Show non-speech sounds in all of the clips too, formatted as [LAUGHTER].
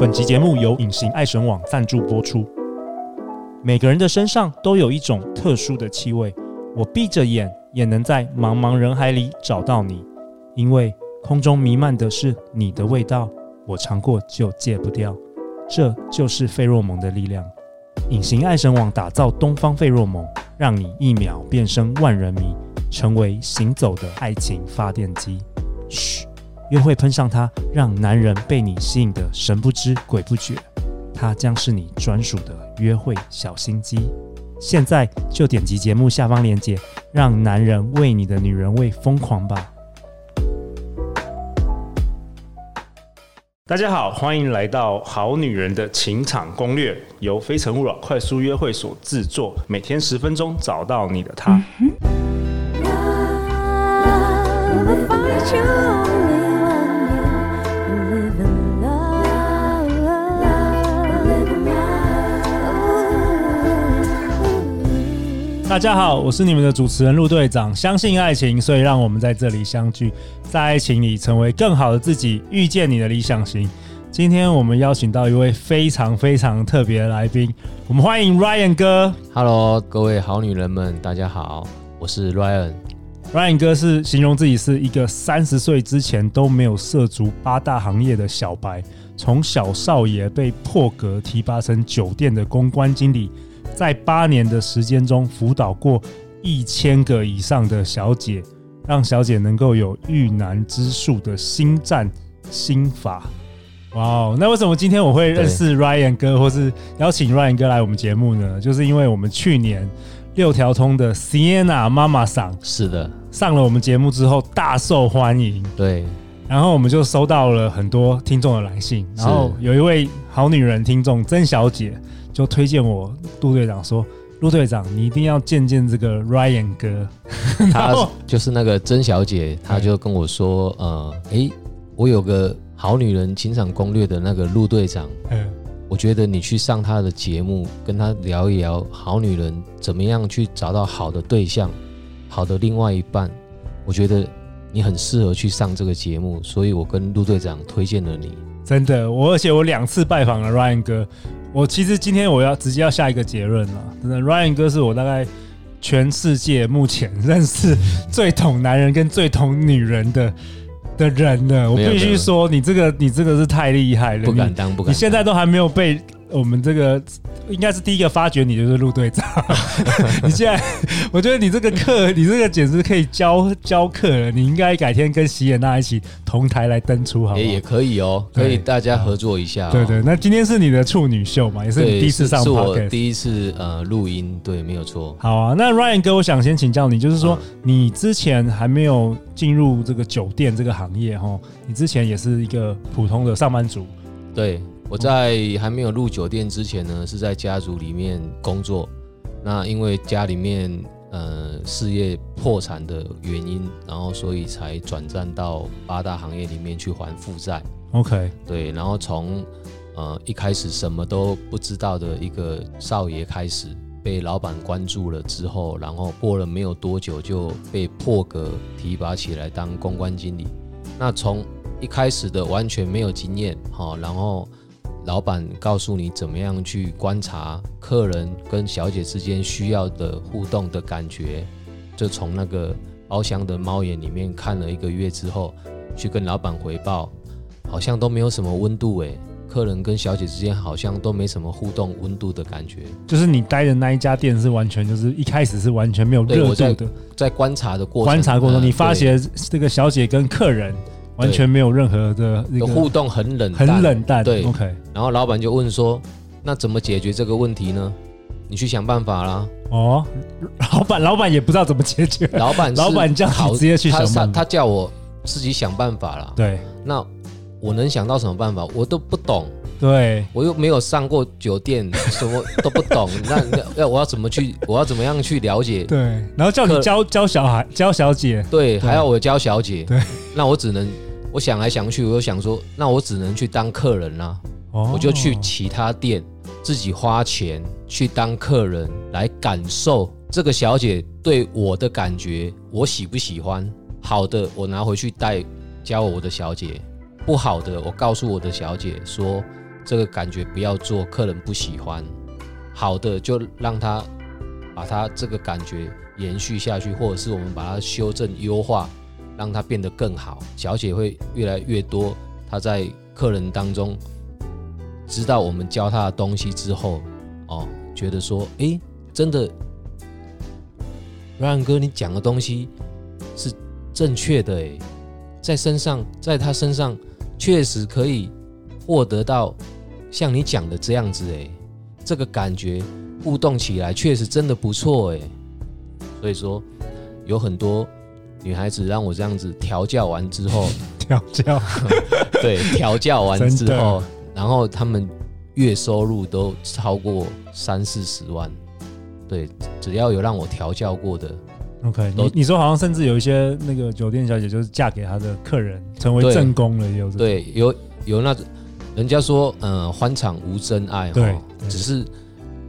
本集节目由隐形爱神网赞助播出。每个人的身上都有一种特殊的气味，我闭着眼也能在茫茫人海里找到你，因为空中弥漫的是你的味道，我尝过就戒不掉。这就是费洛蒙的力量。隐形爱神网打造东方费洛蒙，让你一秒变身万人迷，成为行走的爱情发电机。嘘，约会喷上它，让男人被你吸引的神不知鬼不觉。它将是你专属的约会小心机。现在就点击节目下方链接，让男人为你的女人味疯狂吧。大家好，欢迎来到《好女人的情场攻略》，由非诚勿扰快速约会所制作，每天十分钟，找到你的他。大家好，我是你们的主持人陆队长。相信爱情，所以让我们在这里相聚，在爱情里成为更好的自己，遇见你的理想型。今天我们邀请到一位非常非常特别的来宾，我们欢迎 Ryan 哥。Hello，各位好女人们，大家好，我是 Ryan。Ryan 哥是形容自己是一个三十岁之前都没有涉足八大行业的小白，从小少爷被破格提拔成酒店的公关经理。在八年的时间中，辅导过一千个以上的小姐，让小姐能够有遇难之术的心战心法。哇哦！那为什么今天我会认识 Ryan 哥，或是邀请 Ryan 哥来我们节目呢？就是因为我们去年六条通的 Sienna 妈妈桑是的上了我们节目之后大受欢迎。对，然后我们就收到了很多听众的来信，然后有一位好女人听众曾小姐。就推荐我陆队长说，陆队长你一定要见见这个 Ryan 哥，[LAUGHS] 他就是那个曾小姐，她就跟我说，呃，诶，我有个好女人情场攻略的那个陆队长，嗯，我觉得你去上他的节目，跟他聊一聊好女人怎么样去找到好的对象，好的另外一半，我觉得你很适合去上这个节目，所以我跟陆队长推荐了你。真的，我而且我两次拜访了 Ryan 哥。我其实今天我要直接要下一个结论了，真的，Ryan 哥是我大概全世界目前认识最懂男人跟最懂女人的的人了。我必须说，你这个你这个是太厉害了，不敢当，不敢当。你现在都还没有被。我们这个应该是第一个发掘你就是陆队长。[LAUGHS] 你现在，我觉得你这个课，你这个简直可以教教课了。你应该改天跟席耶娜一起同台来登出，好？也也可以哦，可以大家合作一下。对对，那今天是你的处女秀嘛，也是你第一次上我第一次呃录音，对，没有错。好啊，那 Ryan 哥，我想先请教你，就是说你之前还没有进入这个酒店这个行业哈，你之前也是一个普通的上班族，对。我在还没有入酒店之前呢，是在家族里面工作。那因为家里面呃事业破产的原因，然后所以才转战到八大行业里面去还负债。OK，对，然后从呃一开始什么都不知道的一个少爷开始，被老板关注了之后，然后过了没有多久就被破格提拔起来当公关经理。那从一开始的完全没有经验，哈，然后。老板告诉你怎么样去观察客人跟小姐之间需要的互动的感觉，就从那个包厢的猫眼里面看了一个月之后，去跟老板回报，好像都没有什么温度诶，客人跟小姐之间好像都没什么互动温度的感觉。就是你待的那一家店是完全就是一开始是完全没有热度的，在，在观察的过程，观察过程中你发现这个小姐跟客人。完全没有任何的那个互动，很冷，很冷淡。对，OK。然后老板就问说：“那怎么解决这个问题呢？你去想办法啦。”哦，老板，老板也不知道怎么解决。老板，[LAUGHS] 老板叫好直接去想办法。他他叫我自己想办法啦。对，那我能想到什么办法？我都不懂。对，我又没有上过酒店，什么都不懂。[LAUGHS] 那要我要怎么去？我要怎么样去了解？对，然后叫你教教小孩，教小姐。对，还要我教小姐。对，那我只能。我想来想去，我又想说，那我只能去当客人啦。哦，我就去其他店，自己花钱去当客人，来感受这个小姐对我的感觉，我喜不喜欢？好的，我拿回去带教我的小姐；不好的，我告诉我的小姐说，这个感觉不要做，客人不喜欢。好的就让他把他这个感觉延续下去，或者是我们把它修正优化，让它变得更好。小姐会越来越多，她在客人当中知道我们教她的东西之后，哦，觉得说，诶，真的，Ryan 哥，你讲的东西是正确的，诶，在身上，在她身上确实可以获得到。像你讲的这样子诶，这个感觉互动起来确实真的不错诶。所以说有很多女孩子让我这样子调教完之后，[LAUGHS] 调教，[LAUGHS] 对，调教完之后，然后他们月收入都超过三四十万，对，只要有让我调教过的，OK，你你说好像甚至有一些那个酒店小姐就是嫁给他的客人成为正宫了，也有对，有有那种。人家说，嗯，欢场无真爱，对，只是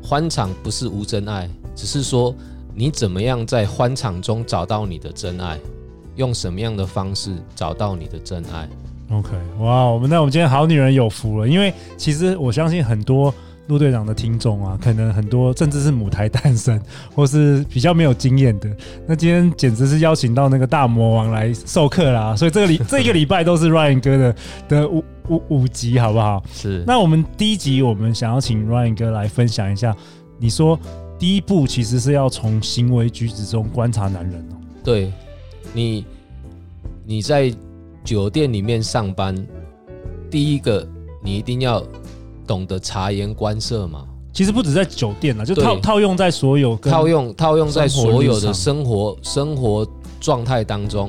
欢场不是无真爱，只是说你怎么样在欢场中找到你的真爱，用什么样的方式找到你的真爱。OK，哇，我们那我们今天好女人有福了，因为其实我相信很多。陆队长的听众啊，可能很多甚至是母胎单身，或是比较没有经验的。那今天简直是邀请到那个大魔王来授课啦，所以这个礼 [LAUGHS] 这个礼拜都是 Ryan 哥的的五五五集，好不好？是。那我们第一集，我们想要请 Ryan 哥来分享一下。你说第一步其实是要从行为举止中观察男人哦。对，你你在酒店里面上班，第一个你一定要。懂得察言观色嘛？其实不止在酒店啊，就套套用在所有套用套用在所有的生活生活状态当中，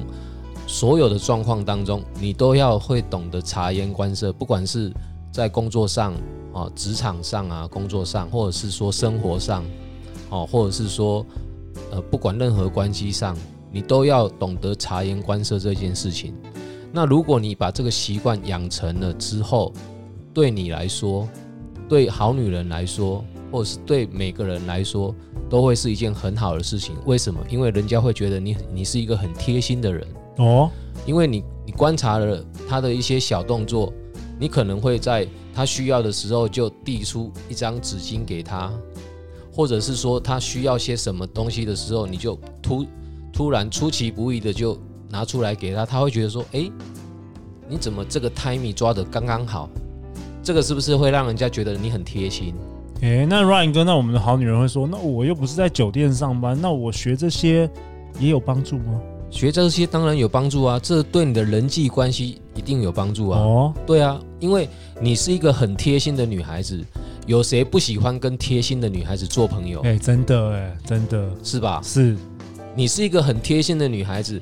所有的状况当中，你都要会懂得察言观色。不管是在工作上啊，职场上啊，工作上，或者是说生活上，哦，或者是说呃，不管任何关系上，你都要懂得察言观色这件事情。那如果你把这个习惯养成了之后，对你来说，对好女人来说，或者是对每个人来说，都会是一件很好的事情。为什么？因为人家会觉得你你是一个很贴心的人哦。因为你你观察了他的一些小动作，你可能会在他需要的时候就递出一张纸巾给他，或者是说他需要些什么东西的时候，你就突突然出其不意的就拿出来给他，他会觉得说：哎，你怎么这个 timing 抓得刚刚好？这个是不是会让人家觉得你很贴心？诶，那 Ryan 哥，那我们的好女人会说，那我又不是在酒店上班，那我学这些也有帮助吗？学这些当然有帮助啊，这对你的人际关系一定有帮助啊。哦，对啊，因为你是一个很贴心的女孩子，有谁不喜欢跟贴心的女孩子做朋友？诶，真的，诶，真的是吧？是，你是一个很贴心的女孩子，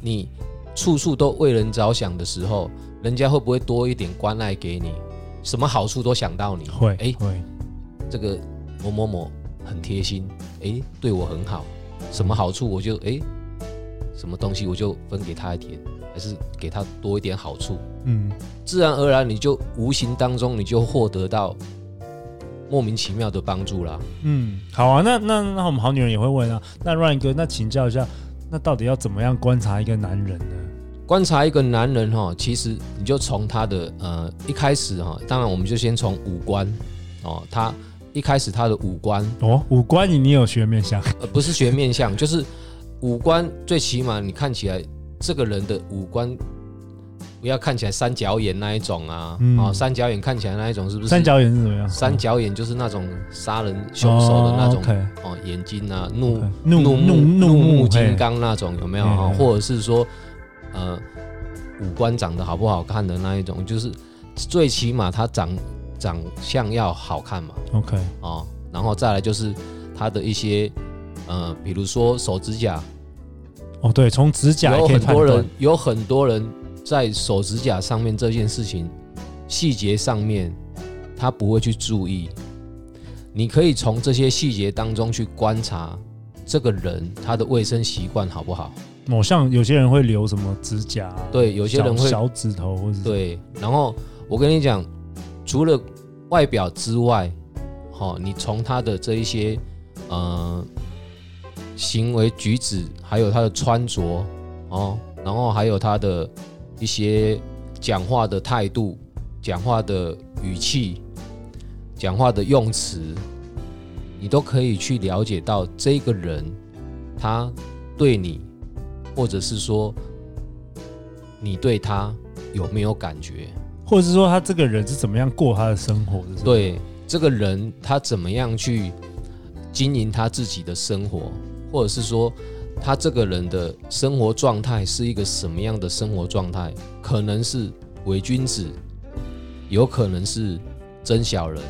你处处都为人着想的时候，人家会不会多一点关爱给你？什么好处都想到你会哎，会这个某某某很贴心哎，对我很好，什么好处我就哎，什么东西我就分给他一点，还是给他多一点好处，嗯，自然而然你就无形当中你就获得到莫名其妙的帮助啦。嗯，好啊，那那那我们好女人也会问啊，那 Ryan 哥，那请教一下，那到底要怎么样观察一个男人呢？观察一个男人哈，其实你就从他的呃一开始哈，当然我们就先从五官哦，他一开始他的五官哦，五官你你有学面相？呃，不是学面相，就是五官最起码你看起来这个人的五官不要看起来三角眼那一种啊，嗯、哦，三角眼看起来那一种是不是？三角眼是怎么样？三角眼就是那种杀人凶手的那种哦，哦，眼睛啊，怒怒怒怒怒目金刚那种有没有啊？或者是说。呃，五官长得好不好看的那一种，就是最起码他长长相要好看嘛。OK，哦，然后再来就是他的一些呃，比如说手指甲。哦，对，从指甲有很多人有很多人在手指甲上面这件事情细节上面他不会去注意，你可以从这些细节当中去观察这个人他的卫生习惯好不好。某像有些人会留什么指甲，对，有些人会小指头或者对。然后我跟你讲，除了外表之外，好，你从他的这一些呃行为举止，还有他的穿着哦，然后还有他的一些讲话的态度、讲话的语气、讲话的用词，你都可以去了解到这个人他对你，或者是说你对他有没有感觉，或者是说他这个人是怎么样过他的生活的？对，这个人他怎么样去经营他自己的生活，或者是说。他这个人的生活状态是一个什么样的生活状态？可能是伪君子，有可能是真小人。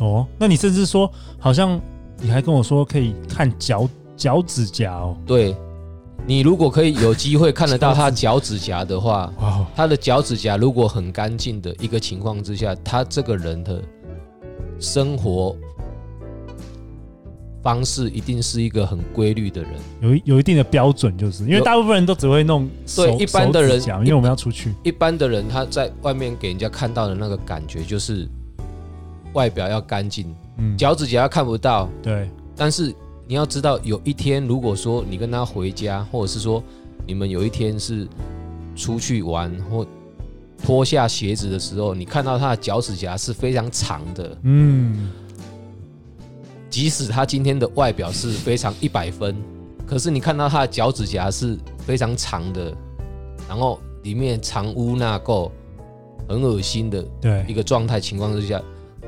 哦，那你甚至说，好像你还跟我说可以看脚脚趾甲哦。对，你如果可以有机会看得到他脚趾甲的话，[LAUGHS] 哇，他的脚趾甲如果很干净的一个情况之下，他这个人的生活。方式一定是一个很规律的人，有有一定的标准，就是因为大部分人都只会弄对一般的人，因为我们要出去，一般的人他在外面给人家看到的那个感觉就是外表要干净，嗯，脚趾甲看不到，对。但是你要知道，有一天如果说你跟他回家，或者是说你们有一天是出去玩或脱下鞋子的时候，你看到他的脚趾甲是非常长的，嗯。即使他今天的外表是非常一百分，可是你看到他的脚趾甲是非常长的，然后里面藏污纳垢，很恶心的一个状态情况之下，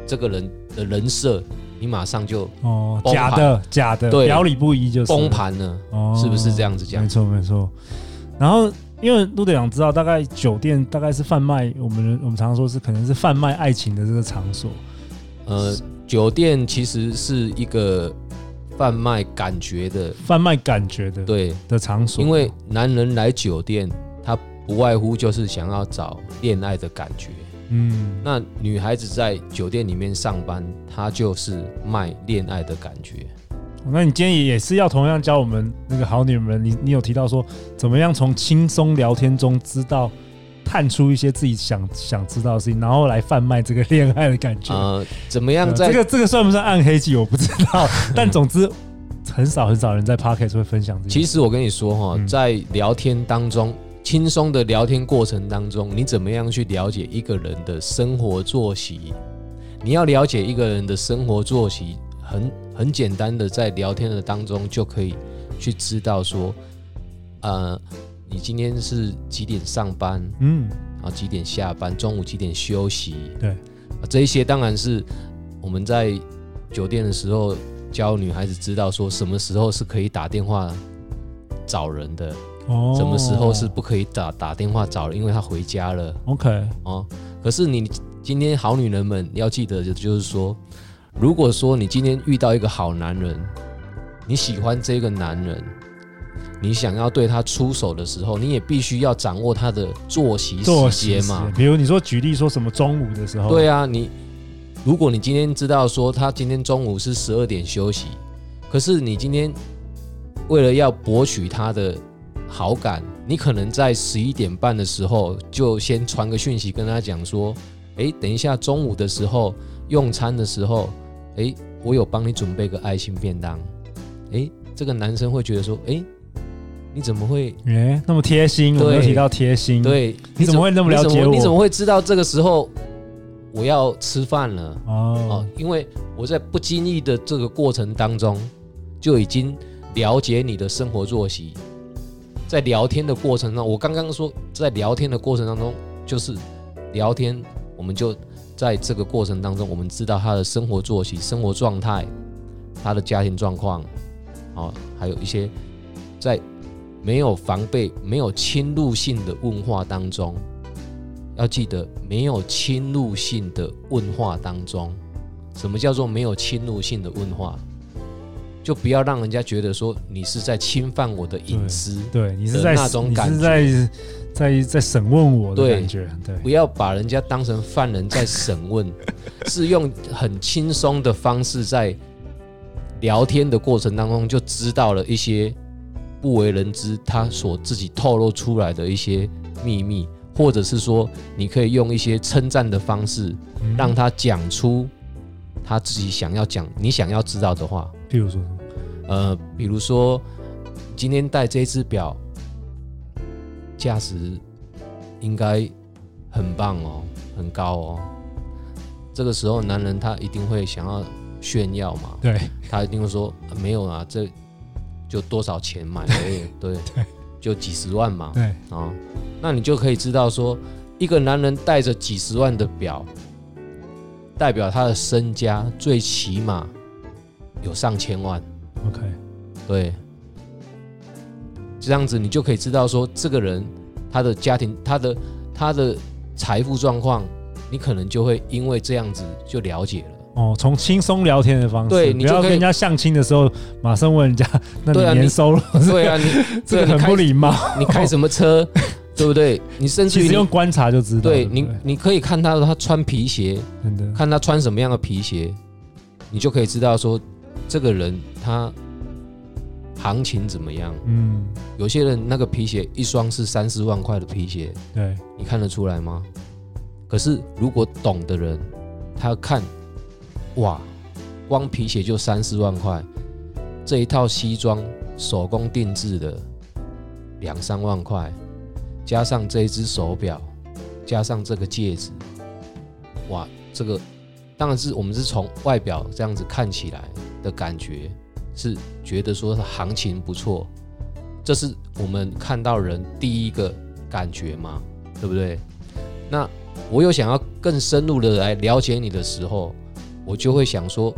这个人的人设你马上就哦假的假的，对，表里不一就崩盘了，哦，是不是这样子讲？没错没错。然后因为陆队长知道，大概酒店大概是贩卖我们我们常常说是可能是贩卖爱情的这个场所，呃。酒店其实是一个贩卖感觉的、贩卖感觉的对的场所。因为男人来酒店，他不外乎就是想要找恋爱的感觉。嗯，那女孩子在酒店里面上班，她就是卖恋爱的感觉。那你今天也是要同样教我们那个好女人们，你你有提到说，怎么样从轻松聊天中知道？探出一些自己想想知道的事情，然后来贩卖这个恋爱的感觉。呃，怎么样在？这个这个算不算暗黑剧？我不知道。[LAUGHS] 但总之，很少很少人在 Podcast 会分享这些。其实我跟你说哈，在聊天当中，轻松的聊天过程当中，你怎么样去了解一个人的生活作息？你要了解一个人的生活作息，很很简单的，在聊天的当中就可以去知道说，呃。你今天是几点上班？嗯，然后几点下班？中午几点休息？对，啊这一些当然是我们在酒店的时候教女孩子知道说什么时候是可以打电话找人的，哦，什么时候是不可以打打电话找人，因为她回家了。OK，哦，可是你今天好女人们要记得的就是说，如果说你今天遇到一个好男人，你喜欢这个男人。你想要对他出手的时候，你也必须要掌握他的作息时间嘛。比如你说举例说什么中午的时候，对啊，你如果你今天知道说他今天中午是十二点休息，可是你今天为了要博取他的好感，你可能在十一点半的时候就先传个讯息跟他讲说，诶，等一下中午的时候用餐的时候，诶，我有帮你准备个爱心便当，诶，这个男生会觉得说，诶。你怎么会哎、欸、那么贴心？我没有提到贴心。对，你怎么会那么了解我？你怎么会知道这个时候我要吃饭了？哦，哦，因为我在不经意的这个过程当中就已经了解你的生活作息。在聊天的过程中，我刚刚说在聊天的过程当中，就是聊天，我们就在这个过程当中，我们知道他的生活作息、生活状态、他的家庭状况，哦，还有一些在。没有防备、没有侵入性的问话当中，要记得没有侵入性的问话当中，什么叫做没有侵入性的问话？就不要让人家觉得说你是在侵犯我的隐私，对，你是在那种感觉，在在在审问我的感觉，对，不要把人家当成犯人在审问，[LAUGHS] 是用很轻松的方式在聊天的过程当中就知道了一些。不为人知，他所自己透露出来的一些秘密，或者是说，你可以用一些称赞的方式，让他讲出他自己想要讲、你想要知道的话。比如说，呃，比如说，今天戴这只表，价值应该很棒哦，很高哦。这个时候男人他一定会想要炫耀嘛，对，他一定会说、啊、没有啊，这就多少钱买的，对，对，就几十万嘛，对。啊，那你就可以知道说，一个男人带着几十万的表，代表他的身家最起码有上千万，OK，对，这样子你就可以知道说，这个人他的家庭，他的他的财富状况，你可能就会因为这样子就了解了。哦，从轻松聊天的方式，对，你不要跟人家相亲的时候马上问人家，那你年收入？[LAUGHS] 对啊，你 [LAUGHS] 这个很不礼貌。你开什么车？[LAUGHS] 对不对？你甚至于用观察就知道。对你，你可以看他他穿皮鞋，看他穿什么样的皮鞋，你就可以知道说这个人他行情怎么样。嗯，有些人那个皮鞋一双是三四万块的皮鞋，对，你看得出来吗？可是如果懂的人，他看。哇，光皮鞋就三四万块，这一套西装手工定制的两三万块，加上这一只手表，加上这个戒指，哇，这个当然是我们是从外表这样子看起来的感觉，是觉得说行情不错，这是我们看到人第一个感觉嘛，对不对？那我有想要更深入的来了解你的时候。我就会想说，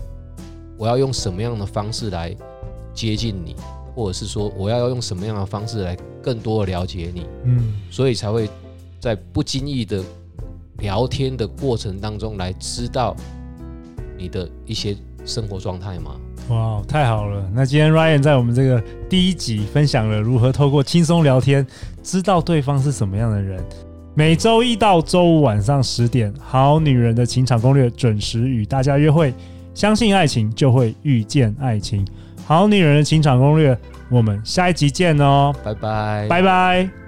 我要用什么样的方式来接近你，或者是说，我要用什么样的方式来更多的了解你，嗯，所以才会在不经意的聊天的过程当中来知道你的一些生活状态吗？哇，太好了！那今天 Ryan 在我们这个第一集分享了如何透过轻松聊天知道对方是什么样的人。每周一到周五晚上十点，《好女人的情场攻略》准时与大家约会。相信爱情，就会遇见爱情。《好女人的情场攻略》，我们下一集见哦！拜拜，拜拜。